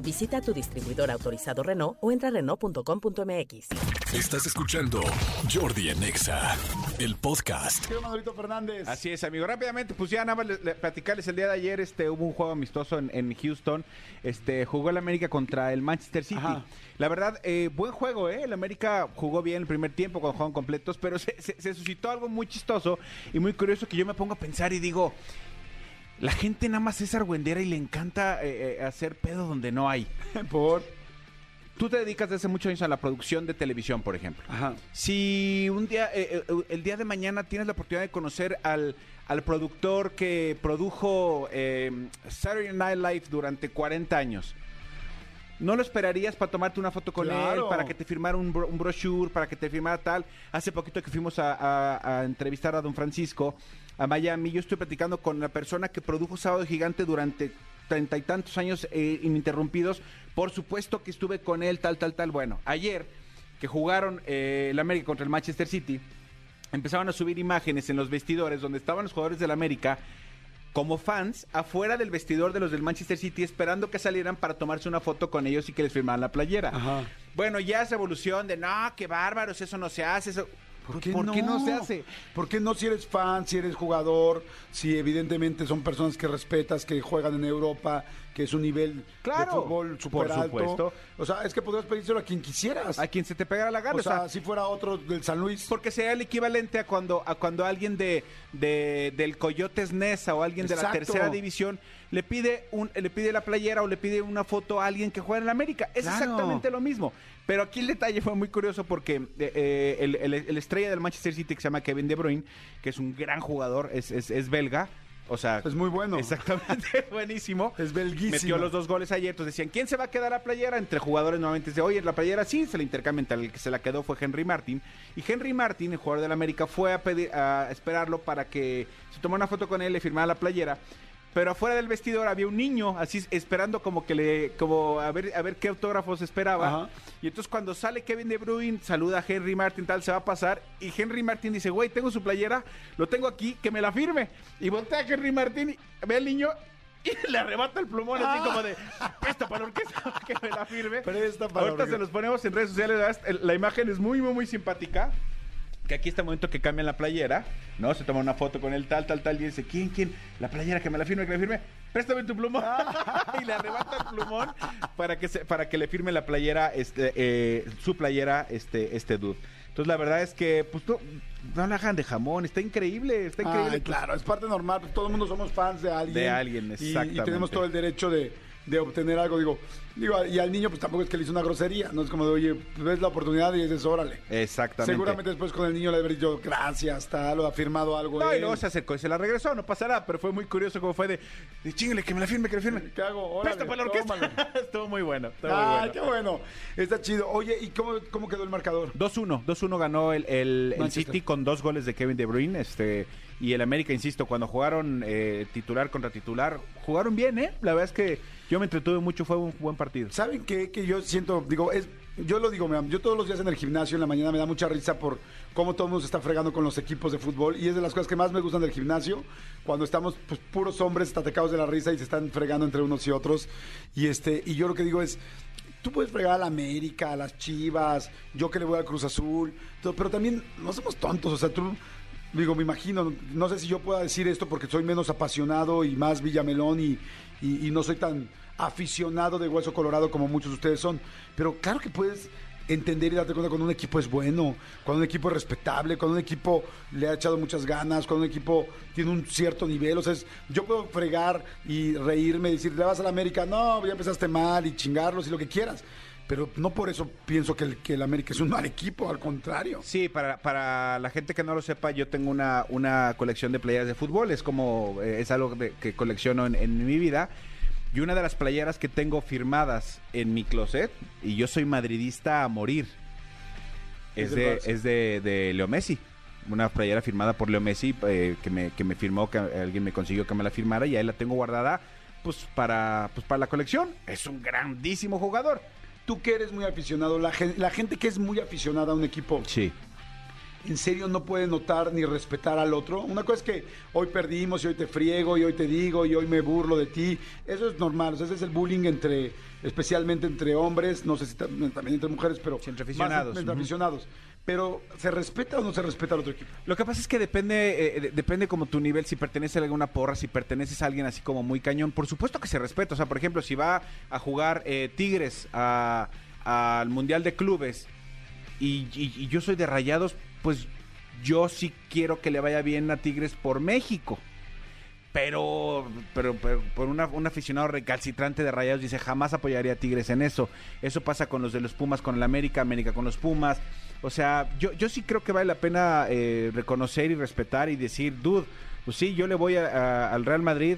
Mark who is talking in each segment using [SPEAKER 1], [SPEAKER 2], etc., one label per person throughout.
[SPEAKER 1] Visita tu distribuidor autorizado Renault o entra a Renault.com.mx.
[SPEAKER 2] Estás escuchando Jordi en Exa, el podcast.
[SPEAKER 3] ¿Qué Manolito Fernández?
[SPEAKER 4] Así es, amigo. Rápidamente, pues ya nada más le- le- platicarles el día de ayer, este, hubo un juego amistoso en, en Houston. Este, jugó el América contra el Manchester City.
[SPEAKER 3] Ajá.
[SPEAKER 4] La verdad, eh, buen juego, ¿eh? El América jugó bien el primer tiempo cuando jugaron completos, pero se, se- se suscitó algo muy chistoso y muy curioso que yo me pongo a pensar y digo, la gente nada más es argüendera y le encanta eh, eh, hacer pedo donde no hay.
[SPEAKER 3] Por.
[SPEAKER 4] Tú te dedicas desde hace muchos años a la producción de televisión, por ejemplo.
[SPEAKER 3] Ajá.
[SPEAKER 4] Si un día, eh, eh, el día de mañana tienes la oportunidad de conocer al, al productor que produjo eh, Saturday Night Live durante 40 años, ¿no lo esperarías para tomarte una foto con
[SPEAKER 3] Claro.
[SPEAKER 4] él, para que te firmara un, bro- un brochure, para que te firmara tal? Hace poquito que fuimos a, a- a entrevistar a don Francisco a Miami, yo estoy platicando con la persona que produjo Sábado Gigante durante treinta y tantos años eh, ininterrumpidos. Por supuesto que estuve con él, tal, tal, tal. Bueno, ayer que jugaron eh, el América contra el Manchester City, empezaron a subir imágenes en los vestidores donde estaban los jugadores del América como fans afuera del vestidor de los del Manchester City esperando que salieran para tomarse una foto con ellos y que les firmaran la playera.
[SPEAKER 3] Ajá.
[SPEAKER 4] Bueno, ya esa evolución de no, qué bárbaros, eso no se hace, eso
[SPEAKER 3] ¿Por qué,
[SPEAKER 4] ¿Por qué no se hace?
[SPEAKER 3] ¿Por qué no si eres fan, si eres jugador, si evidentemente son personas que respetas, que juegan en Europa, que es un nivel
[SPEAKER 4] Claro,
[SPEAKER 3] de fútbol
[SPEAKER 4] por
[SPEAKER 3] super alto? O sea, es que podrías pedírselo a quien quisieras.
[SPEAKER 4] a quien se te pegara la gana.
[SPEAKER 3] o sea, si fuera otro del San Luis.
[SPEAKER 4] Porque sería el equivalente a cuando, a cuando alguien de, de- del Coyotes Nesa o alguien de la tercera división le pide un, le pide la playera o le pide una foto a alguien que juega en la América. Es
[SPEAKER 3] Claro.
[SPEAKER 4] exactamente lo mismo. Pero aquí el detalle fue muy curioso porque eh, eh, el, el- el estrella del Manchester City que se llama Kevin De Bruyne, que es un gran jugador, es, es, es belga. O sea,
[SPEAKER 3] Es muy bueno.
[SPEAKER 4] Exactamente, buenísimo.
[SPEAKER 3] Es belguísimo.
[SPEAKER 4] Metió los dos goles ayer. Entonces decían, ¿quién se va a quedar la playera? Entre jugadores nuevamente dice, oye, la playera sí, se la intercambian. El que se la quedó fue Henry Martin. Y Henry Martin, el jugador del América, fue a, pedir, a esperarlo para que se tomara una foto con él, le firmara la playera. Pero afuera del vestidor había un niño así esperando como que le, como a ver, a ver qué autógrafos esperaba.
[SPEAKER 3] Ajá.
[SPEAKER 4] Y entonces cuando sale Kevin De Bruyne, saluda a Henry Martin, tal, se va a pasar. Y Henry Martin dice, güey, tengo su playera, lo tengo aquí, que me la firme. Y voltea a Henry Martin, y ve al niño y le arrebata el plumón así como de, presta para la orquesta, que me la firme.
[SPEAKER 3] Presta para la
[SPEAKER 4] Ahorita se los ponemos en redes sociales, la imagen es muy, muy, muy simpática. Que aquí está el momento que cambian la playera, ¿no? Se toma una foto con él, tal, tal, tal, y dice, ¿quién, quién? La playera, que me la firme, que me la firme. Préstame tu plumón. y le arrebata el plumón para que, se, para que le firme la playera, este, eh, su playera, este, este dude. Entonces, la verdad es que, pues, no, no la hagan de jamón. Está increíble, está increíble.
[SPEAKER 3] Ay, claro, es parte normal. pues, todo el mundo somos fans de alguien.
[SPEAKER 4] De alguien,
[SPEAKER 3] y- Y,
[SPEAKER 4] exactamente.
[SPEAKER 3] tenemos todo el derecho de, de obtener algo. Digo, digo, y al niño, pues tampoco es que le hizo una grosería. No es como de, oye, ves la oportunidad y dices, órale.
[SPEAKER 4] Exactamente.
[SPEAKER 3] Seguramente después con el niño le habré dicho, gracias, tal, o ha firmado algo.
[SPEAKER 4] No,
[SPEAKER 3] él.
[SPEAKER 4] y luego se acercó y se la regresó, no pasará, pero fue muy curioso como fue de, de chingale, que me la firme, que me la firme.
[SPEAKER 3] ¿Qué hago? Órale,
[SPEAKER 4] Presta para la orquesta. Estuvo muy bueno, estuvo muy
[SPEAKER 3] Ay,
[SPEAKER 4] bueno.
[SPEAKER 3] qué bueno. Está chido. Oye, ¿y cómo, cómo quedó el marcador?
[SPEAKER 4] 2-1, 2-1 ganó el, el- el. City con dos goles de Kevin De Bruyne, este, y el América, insisto, cuando jugaron eh, titular contra titular, jugaron bien, ¿eh? La verdad es que yo me entretuve mucho, fue un buen partido.
[SPEAKER 3] ¿Saben qué? Que yo siento, digo, es, yo lo digo, yo todos los días en el gimnasio en la mañana me da mucha risa por cómo todo el mundo se está fregando con los equipos de fútbol y es de las cosas que más me gustan del gimnasio, cuando estamos pues, puros hombres atacados de la risa y se están fregando entre unos y otros. Y este, y yo lo que digo es, tú puedes fregar a la América, a las Chivas, yo que le voy al Cruz Azul, pero también no somos tontos, o sea, tú Digo, me imagino, no sé si yo pueda decir esto porque soy menos apasionado y más Villamelón y, y- no soy tan aficionado de Hueso Colorado como muchos de ustedes son, pero claro que puedes entender y darte cuenta cuando un equipo es bueno, cuando un equipo es respetable, cuando un equipo le ha echado muchas ganas, cuando un equipo tiene un cierto nivel, o sea, yo puedo fregar y reírme y decir, le vas a la América, no, ya empezaste mal y chingarlos y lo que quieras. Pero no por eso pienso que el, que el América es un mal equipo, al contrario.
[SPEAKER 4] Sí, para, para la gente que no lo sepa, yo tengo una, una colección de playeras de fútbol, es como, eh, es algo de- que colecciono en, en mi vida. Y una de las playeras que tengo firmadas en mi closet, y yo soy madridista a morir, Es, de, es de, de Leo Messi. Una playera firmada por Leo Messi eh, que, me, que me firmó, que alguien me consiguió que me la firmara y ahí la tengo guardada pues para, pues para la colección. Es un grandísimo jugador.
[SPEAKER 3] Tú que eres muy aficionado, la, gen- la gente que es muy aficionada a un equipo,
[SPEAKER 4] Sí.
[SPEAKER 3] ¿En serio no puede notar ni respetar al otro? Una cosa es que hoy perdimos y hoy te friego y hoy te digo y hoy me burlo de ti. Eso es normal, o sea, ese es el bullying entre, especialmente entre hombres, no sé si tam- también entre mujeres, pero
[SPEAKER 4] Sí, entre
[SPEAKER 3] más
[SPEAKER 4] aficionados.
[SPEAKER 3] entre aficionados. Pero, ¿se respeta o no se respeta al otro equipo?
[SPEAKER 4] Lo que pasa es que depende, eh, de- depende como tu nivel, si perteneces a alguna porra, si perteneces a alguien así como muy cañón. Por supuesto que se respeta. O sea, por ejemplo, si va a jugar eh, Tigres a- al Mundial de Clubes y, y- y yo soy de Rayados, pues yo sí quiero que le vaya bien a Tigres por México. Pero, pero, por una- un aficionado recalcitrante de Rayados dice jamás apoyaría a Tigres en eso. Eso pasa con los de los Pumas, con el América, América con los Pumas. O sea, yo, yo sí creo que vale la pena eh, reconocer y respetar y decir, dude, pues sí, yo le voy a- al Real Madrid.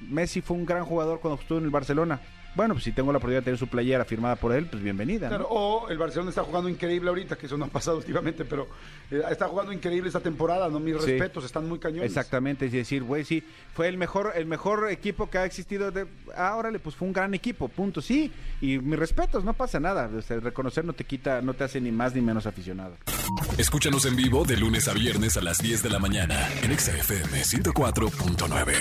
[SPEAKER 4] Messi fue un gran jugador cuando estuvo en el Barcelona. Bueno, pues si tengo la oportunidad de tener su playera firmada por él, pues bienvenida. ¿no?
[SPEAKER 3] Claro, o el Barcelona está jugando increíble ahorita, que eso no ha pasado últimamente, pero eh, está jugando increíble esta temporada, ¿no? Mis
[SPEAKER 4] Sí.
[SPEAKER 3] respetos, están muy cañones.
[SPEAKER 4] Exactamente, es decir, güey, sí, fue el mejor, el mejor equipo que ha existido. De, ah, órale, pues fue un gran equipo, punto, sí. Y mis respetos, no pasa nada. O sea, reconocer no te quita, no te hace ni más ni menos aficionado.
[SPEAKER 2] Escúchanos en vivo de lunes a viernes a las 10 de la mañana en Exa FM 104.9.